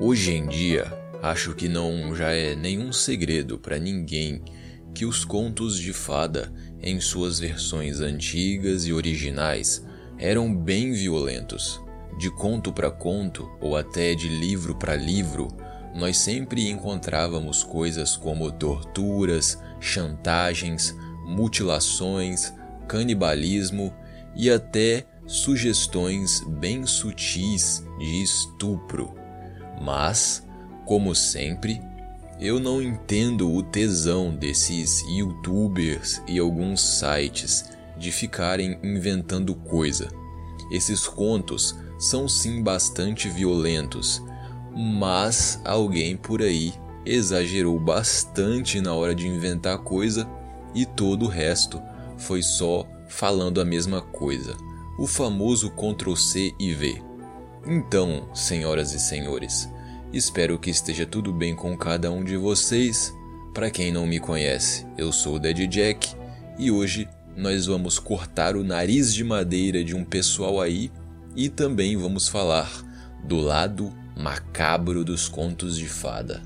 Hoje em dia, acho que não já é nenhum segredo para ninguém que os contos de fada, em suas versões antigas e originais, eram bem violentos. De conto para conto, ou até de livro para livro, nós sempre encontrávamos coisas como torturas, chantagens, mutilações, canibalismo e até sugestões bem sutis de estupro. Mas, como sempre, eu não entendo o tesão desses youtubers e alguns sites de ficarem inventando coisa. Esses contos são sim bastante violentos, mas alguém por aí exagerou bastante na hora de inventar coisa e todo o resto foi só falando a mesma coisa. O famoso Ctrl C e V. Então, senhoras e senhores, espero que esteja tudo bem com cada um de vocês. Para quem não me conhece, eu sou o Dead Jack e hoje nós vamos cortar o nariz de madeira de um pessoal aí e também vamos falar do lado macabro dos contos de fada.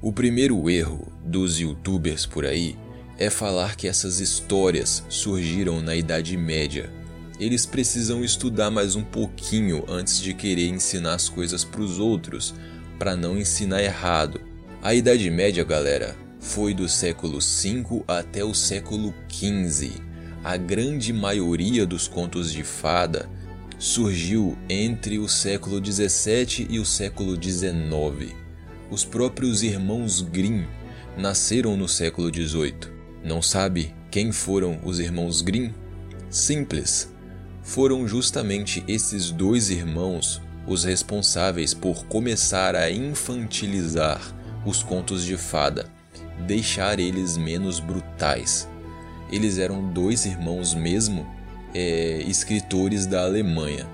O primeiro erro dos youtubers por aí é falar que essas histórias surgiram na Idade Média. Eles precisam estudar mais um pouquinho antes de querer ensinar as coisas para os outros, para não ensinar errado. A Idade Média, galera, foi do século V até o século XV. A grande maioria dos contos de fada surgiu entre o século 17 e o século 19. Os próprios irmãos Grimm nasceram no século 18. Não sabe quem foram os irmãos Grimm? Simples. Foram justamente esses dois irmãos os responsáveis por começar a infantilizar os contos de fada, deixar eles menos brutais. Eles eram dois irmãos mesmo é, escritores da Alemanha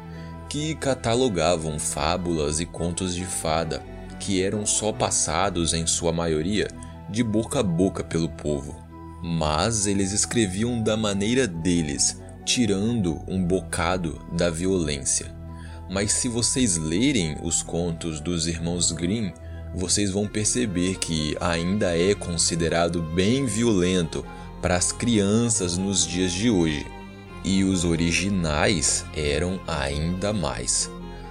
que catalogavam fábulas e contos de fada que eram só passados, em sua maioria, de boca a boca pelo povo. Mas eles escreviam da maneira deles, tirando um bocado da violência. Mas se vocês lerem os contos dos irmãos Grimm, vocês vão perceber que ainda é considerado bem violento para as crianças nos dias de hoje e os originais eram ainda mais.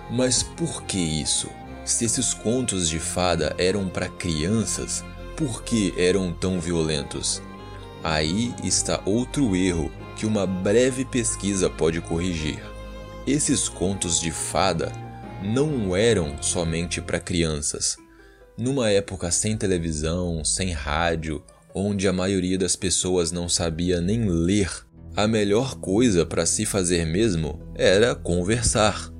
Mas por que isso? Se esses contos de fada eram para crianças, por que eram tão violentos? Aí está outro erro que uma breve pesquisa pode corrigir. Esses contos de fada não eram somente para crianças. Numa época sem televisão, sem rádio, onde a maioria das pessoas não sabia nem ler a melhor coisa para se fazer mesmo era conversar.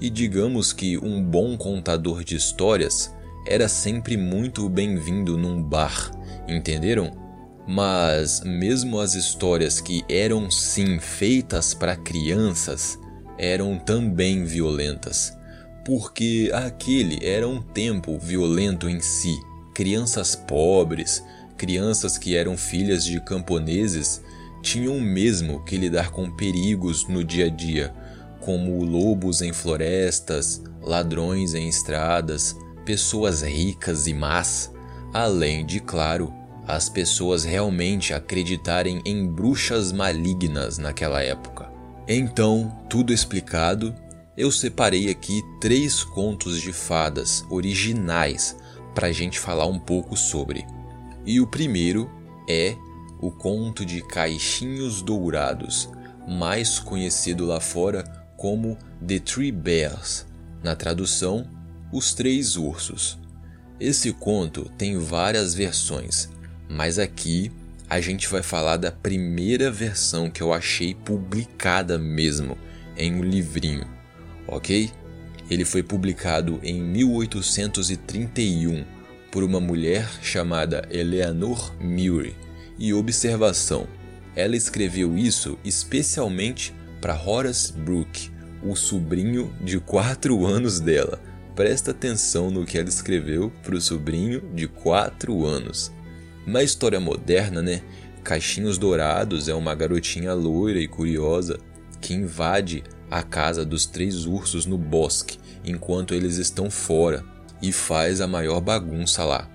E digamos que um bom contador de histórias era sempre muito bem-vindo num bar, entenderam? Mas mesmo as histórias que eram sim feitas para crianças eram também violentas, porque aquele era um tempo violento em si. Crianças pobres, crianças que eram filhas de camponeses tinham mesmo que lidar com perigos no dia a dia, como lobos em florestas, ladrões em estradas, pessoas ricas e más, além de, claro, as pessoas realmente acreditarem em bruxas malignas naquela época. Então, tudo explicado, eu separei aqui três contos de fadas originais para a gente falar um pouco sobre. E o primeiro é o conto de Caixinhos Dourados, mais conhecido lá fora como The Three Bears, na tradução, Os Três Ursos. Esse conto tem várias versões, mas aqui a gente vai falar da primeira versão que eu achei publicada mesmo em um livrinho, ok? Ele foi publicado em 1831 por uma mulher chamada Eleanor Murray e observação. Ela escreveu isso especialmente para Horace Brooke, o sobrinho de 4 anos dela. Presta atenção no que ela escreveu para o sobrinho de 4 anos. Na história moderna, né? Caixinhos Dourados é uma garotinha loira e curiosa que invade a casa dos três ursos no bosque enquanto eles estão fora. e faz a maior bagunça lá.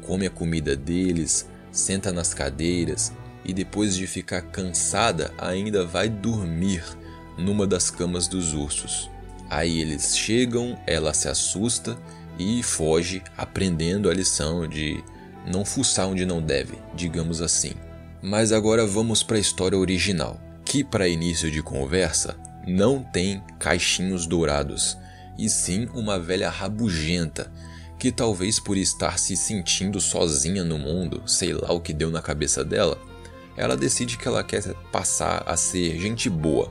Come a comida deles, senta nas cadeiras e depois de ficar cansada ainda vai dormir numa das camas dos ursos. Aí eles chegam, ela se assusta e foge, aprendendo a lição de não fuçar onde não deve, digamos assim. Mas agora vamos para a história original, que para início de conversa não tem caixinhos dourados, e sim uma velha rabugenta que talvez por estar se sentindo sozinha no mundo, sei lá o que deu na cabeça dela, ela decide que ela quer passar a ser gente boa.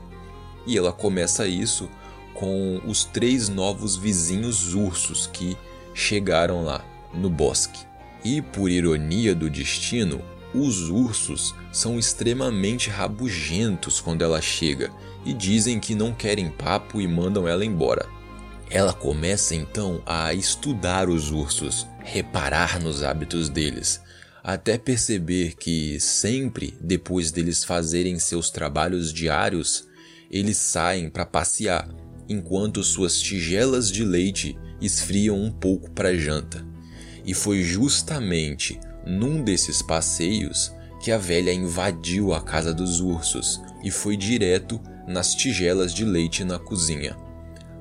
E ela começa isso com os três novos vizinhos ursos que chegaram lá no bosque. E por ironia do destino, os ursos são extremamente rabugentos quando ela chega e dizem que não querem papo e mandam ela embora. Ela começa então a estudar os ursos, reparar nos hábitos deles, até perceber que sempre depois deles fazerem seus trabalhos diários, eles saem para passear, enquanto suas tigelas de leite esfriam um pouco para janta. E foi justamente num desses passeios que a velha invadiu a casa dos ursos e foi direto nas tigelas de leite na cozinha.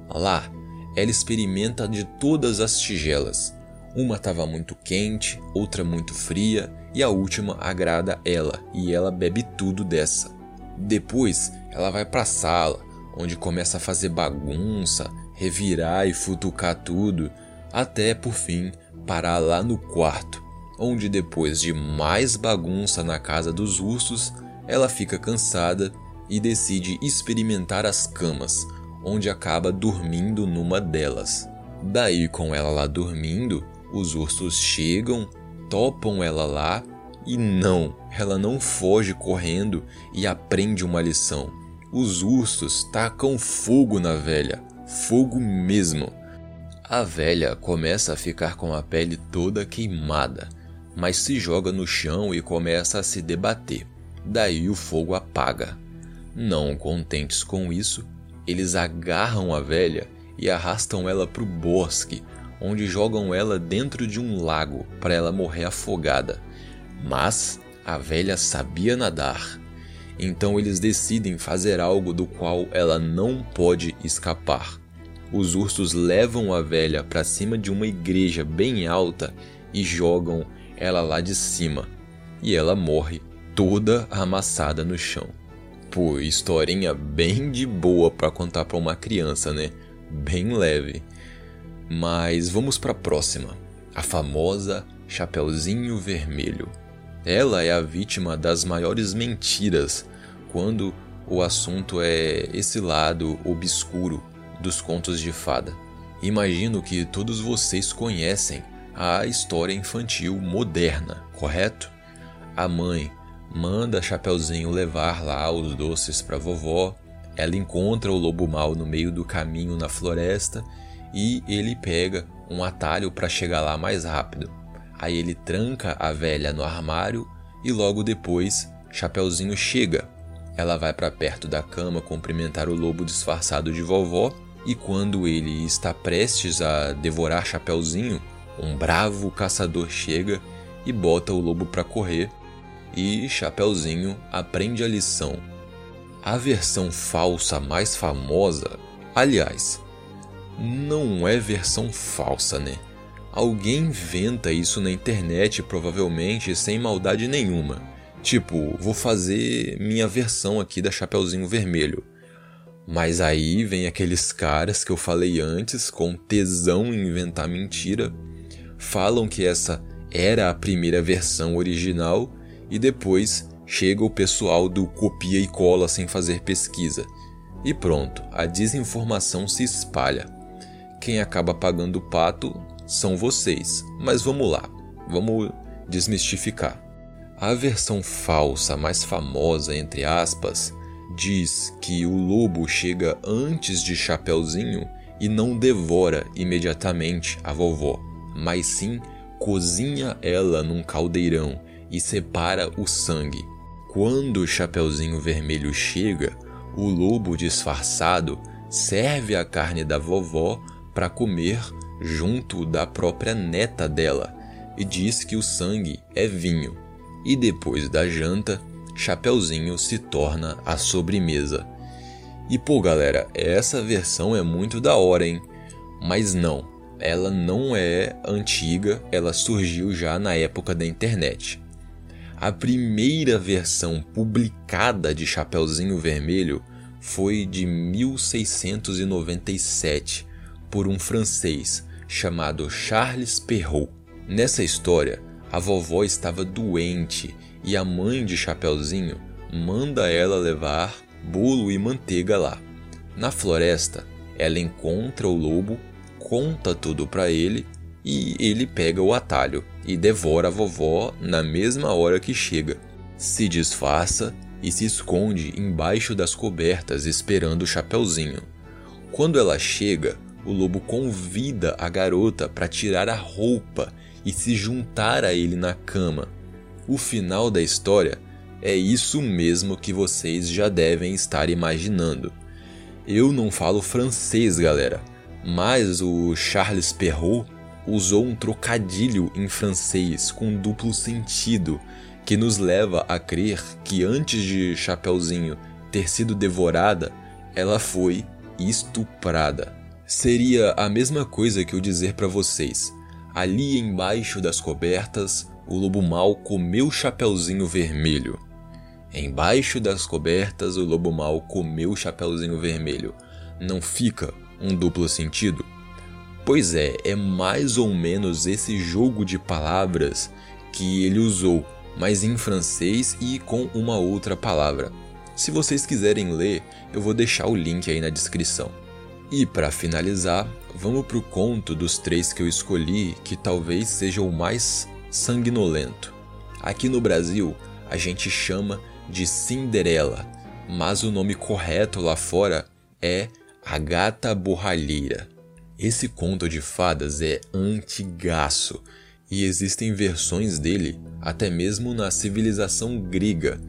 Lá, ela experimenta de todas as tigelas. Uma estava muito quente, outra muito fria e a última agrada ela e ela bebe tudo dessa. Depois ela vai para a sala, onde começa a fazer bagunça, revirar e futucar tudo, até por fim parar lá no quarto, onde depois de mais bagunça na casa dos ursos, ela fica cansada e decide experimentar as camas, onde acaba dormindo numa delas. Daí, com ela lá dormindo, os ursos chegam, topam ela lá e não, ela não foge correndo e aprende uma lição. Os ursos tacam fogo na velha, fogo mesmo. A velha começa a ficar com a pele toda queimada, mas se joga no chão e começa a se debater. Daí o fogo apaga. Não contentes com isso, eles agarram a velha e arrastam ela para o bosque, onde jogam ela dentro de um lago para ela morrer afogada. Mas a velha sabia nadar, então eles decidem fazer algo do qual ela não pode escapar. Os ursos levam a velha para cima de uma igreja bem alta e jogam ela lá de cima, e ela morre toda amassada no chão. Pô, historinha bem de boa para contar para uma criança, né? Bem leve. Mas vamos para a próxima. A famosa Chapeuzinho Vermelho. Ela é a vítima das maiores mentiras quando o assunto é esse lado obscuro dos contos de fada. Imagino que todos vocês conhecem a história infantil moderna, correto? A mãe manda Chapeuzinho levar lá os doces para vovó. Ela encontra o lobo mau no meio do caminho na floresta e ele pega um atalho para chegar lá mais rápido. Aí ele tranca a velha no armário e logo depois Chapeuzinho chega. Ela vai para perto da cama cumprimentar o lobo disfarçado de vovó e quando ele está prestes a devorar Chapeuzinho, um bravo caçador chega e bota o lobo para correr e Chapeuzinho aprende a lição. A versão falsa mais famosa, aliás, não é versão falsa, né? Alguém inventa isso na internet, provavelmente sem maldade nenhuma. Tipo, vou fazer minha versão aqui da Chapeuzinho Vermelho. Mas aí vem aqueles caras que eu falei antes, com tesão em inventar mentira, falam que essa era a primeira versão original e depois chega o pessoal do copia e cola sem fazer pesquisa. E pronto, a desinformação se espalha. Quem acaba pagando o pato são vocês. Mas vamos lá, vamos desmistificar. A versão falsa mais famosa, entre aspas, diz que o lobo chega antes de Chapeuzinho e não devora imediatamente a vovó, mas sim cozinha ela num caldeirão e separa o sangue. Quando o Chapeuzinho Vermelho chega, o lobo disfarçado serve a carne da vovó para comer junto da própria neta dela, e diz que o sangue é vinho. E depois da janta, Chapeuzinho se torna a sobremesa. E pô, galera, essa versão é muito da hora, hein? Mas não, ela não é antiga, ela surgiu já na época da internet. A primeira versão publicada de Chapeuzinho Vermelho foi de 1697 por um francês chamado Charles Perrault. Nessa história, a vovó estava doente e a mãe de Chapeuzinho manda ela levar bolo e manteiga lá. Na floresta, ela encontra o lobo, conta tudo para ele e ele pega o atalho e devora a vovó na mesma hora que chega. Se disfarça e se esconde embaixo das cobertas esperando o Chapeuzinho. Quando ela chega, o lobo convida a garota para tirar a roupa e se juntar a ele na cama. O final da história é isso mesmo que vocês já devem estar imaginando. Eu não falo francês, galera, mas o Charles Perrault usou um trocadilho em francês com duplo sentido que nos leva a crer que antes de Chapeuzinho ter sido devorada, ela foi estuprada. Seria a mesma coisa que eu dizer para vocês: ali embaixo das cobertas, o lobo mau comeu Chapeuzinho Vermelho. Embaixo das cobertas, o lobo mau comeu Chapeuzinho Vermelho. Não fica um duplo sentido? Pois é, é mais ou menos esse jogo de palavras que ele usou, mas em francês e com uma outra palavra. Se vocês quiserem ler, eu vou deixar o link aí na descrição. E para finalizar, vamos pro conto dos três que eu escolhi, que talvez seja o mais sanguinolento. Aqui no Brasil, a gente chama de Cinderela, mas o nome correto lá fora é A Gata Borralheira. Esse conto de fadas é antigaço e existem versões dele até mesmo na civilização grega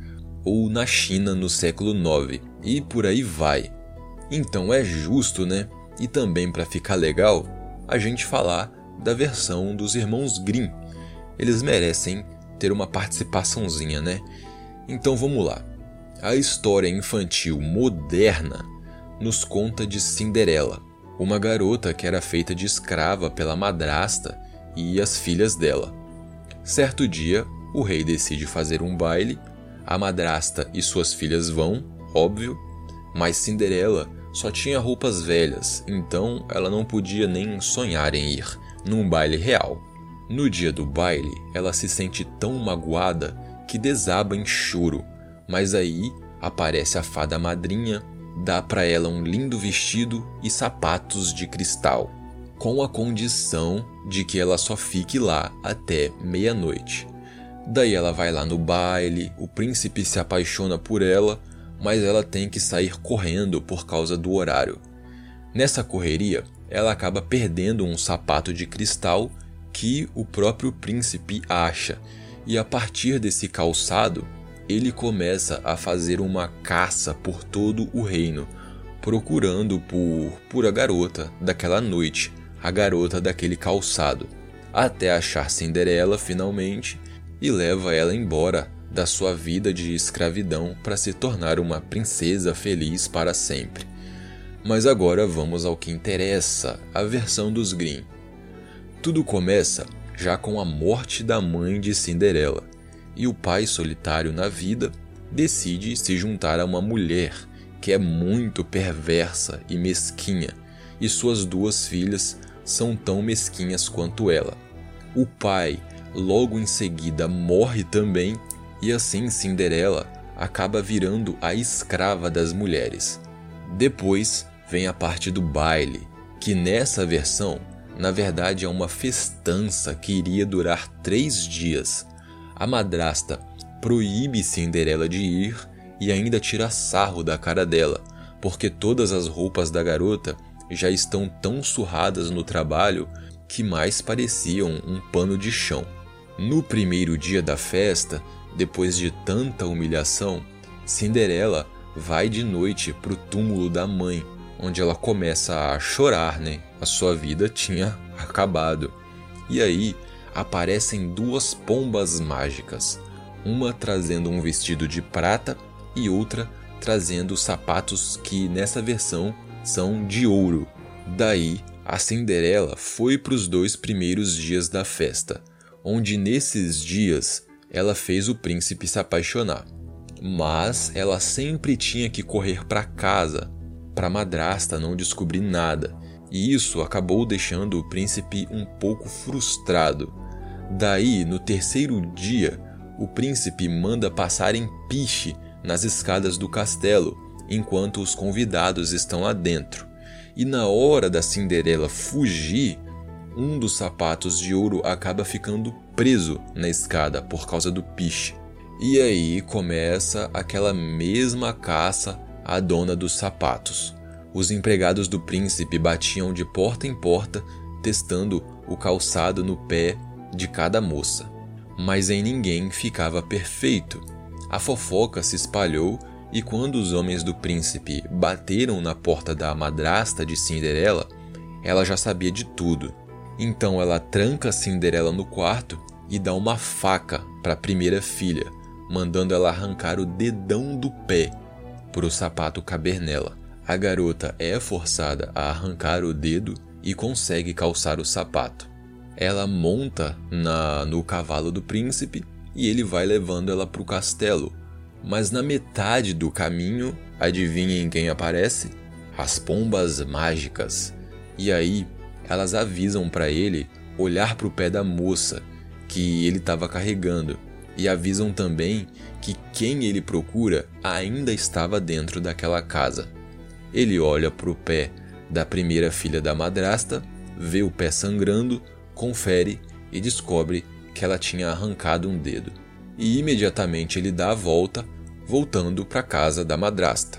ou na China no século IX e por aí vai. Então é justo, né? E também para ficar legal, a gente falar da versão dos irmãos Grimm. Eles merecem ter uma participaçãozinha, né? Então vamos lá. A história infantil moderna nos conta de Cinderela, uma garota que era feita de escrava pela madrasta e as filhas dela. Certo dia, o rei decide fazer um baile, a madrasta e suas filhas vão, óbvio, mas Cinderela só tinha roupas velhas, então ela não podia nem sonhar em ir num baile real. No dia do baile, ela se sente tão magoada que desaba em choro, mas aí aparece a fada madrinha dá para ela um lindo vestido e sapatos de cristal, com a condição de que ela só fique lá até meia-noite. Daí ela vai lá no baile, o príncipe se apaixona por ela, mas ela tem que sair correndo por causa do horário. Nessa correria, ela acaba perdendo um sapato de cristal que o próprio príncipe acha, e a partir desse calçado, ele começa a fazer uma caça por todo o reino, procurando por, por a garota daquela noite, a garota daquele calçado, até achar Cinderela finalmente e leva ela embora da sua vida de escravidão para se tornar uma princesa feliz para sempre. Mas agora vamos ao que interessa, a versão dos Grimm. Tudo começa já com a morte da mãe de Cinderela e o pai solitário na vida decide se juntar a uma mulher que é muito perversa e mesquinha, e suas duas filhas são tão mesquinhas quanto ela. O pai, logo em seguida, morre também, e assim Cinderela acaba virando a escrava das mulheres. Depois vem a parte do baile, que nessa versão, na verdade, é uma festança que iria durar três dias a madrasta proíbe Cinderela de ir e ainda tira sarro da cara dela, porque todas as roupas da garota já estão tão surradas no trabalho que mais pareciam um pano de chão. No primeiro dia da festa, depois de tanta humilhação, Cinderela vai de noite para o túmulo da mãe, onde ela começa a chorar, né? A sua vida tinha acabado. E aí aparecem duas pombas mágicas, uma trazendo um vestido de prata e outra trazendo sapatos que nessa versão são de ouro. Daí, a Cinderela foi para os dois primeiros dias da festa, onde nesses dias ela fez o príncipe se apaixonar. Mas ela sempre tinha que correr para casa, para madrasta não descobrir nada, e isso acabou deixando o príncipe um pouco frustrado. Daí, no terceiro dia, o príncipe manda passar em piche nas escadas do castelo, enquanto os convidados estão lá dentro. E na hora da Cinderela fugir, um dos sapatos de ouro acaba ficando preso na escada por causa do piche. E aí começa aquela mesma caça à dona dos sapatos. Os empregados do príncipe batiam de porta em porta, testando o calçado no pé de cada moça. Mas em ninguém ficava perfeito. A fofoca se espalhou e quando os homens do príncipe bateram na porta da madrasta de Cinderela, ela já sabia de tudo. Então ela tranca Cinderela no quarto e dá uma faca para a primeira filha, mandando ela arrancar o dedão do pé para o sapato caber nela. A garota é forçada a arrancar o dedo e consegue calçar o sapato. Ela monta na no cavalo do príncipe e ele vai levando ela para o castelo, mas na metade do caminho, adivinhem quem aparece? As pombas mágicas. E aí, elas avisam para ele olhar para o pé da moça que ele estava carregando e avisam também que quem ele procura ainda estava dentro daquela casa. Ele olha para o pé da primeira filha da madrasta, vê o pé sangrando, confere e descobre que ela tinha arrancado um dedo e imediatamente ele dá a volta, voltando para a casa da madrasta.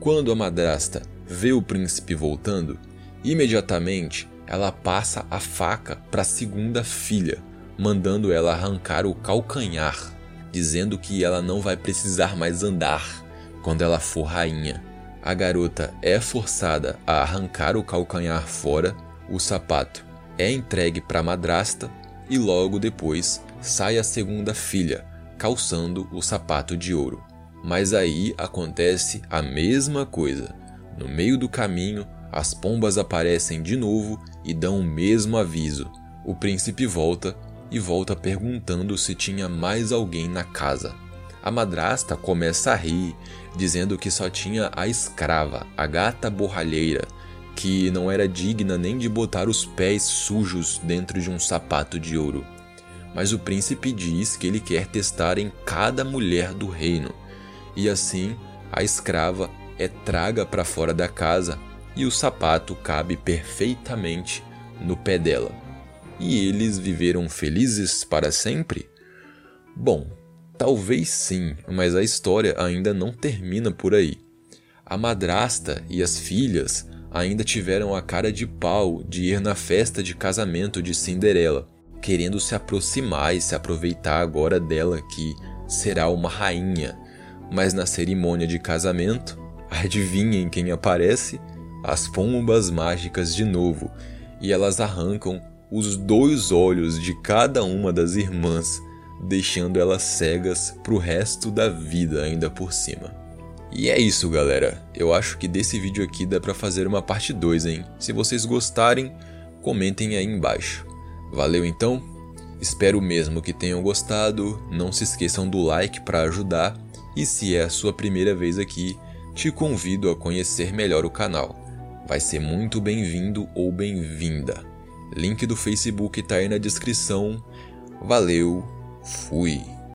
Quando a madrasta vê o príncipe voltando, imediatamente ela passa a faca para a segunda filha, mandando ela arrancar o calcanhar, dizendo que ela não vai precisar mais andar quando ela for rainha. A garota é forçada a arrancar o calcanhar fora, o sapato é entregue para a madrasta e logo depois sai a segunda filha, calçando o sapato de ouro. Mas aí acontece a mesma coisa. No meio do caminho, as pombas aparecem de novo e dão o mesmo aviso. O príncipe volta e volta perguntando se tinha mais alguém na casa. A madrasta começa a rir, dizendo que só tinha a escrava, a gata borralheira, que não era digna nem de botar os pés sujos dentro de um sapato de ouro. Mas o príncipe diz que ele quer testar em cada mulher do reino, e assim a escrava é traga para fora da casa e o sapato cabe perfeitamente no pé dela. E eles viveram felizes para sempre? Bom, talvez sim, mas a história ainda não termina por aí. A madrasta e as filhas ainda tiveram a cara de pau de ir na festa de casamento de Cinderela, querendo se aproximar e se aproveitar agora dela que será uma rainha. Mas na cerimônia de casamento, adivinhem quem aparece? As pombas mágicas de novo, e elas arrancam os dois olhos de cada uma das irmãs, deixando elas cegas pro resto da vida ainda por cima. E é isso, galera. Eu acho que desse vídeo aqui dá para fazer uma parte 2, hein? Se vocês gostarem, comentem aí embaixo. Valeu então? Espero mesmo que tenham gostado. Não se esqueçam do like para ajudar. E se é a sua primeira vez aqui, te convido a conhecer melhor o canal. Vai ser muito bem-vindo ou bem-vinda. Link do Facebook tá aí na descrição. Valeu, fui!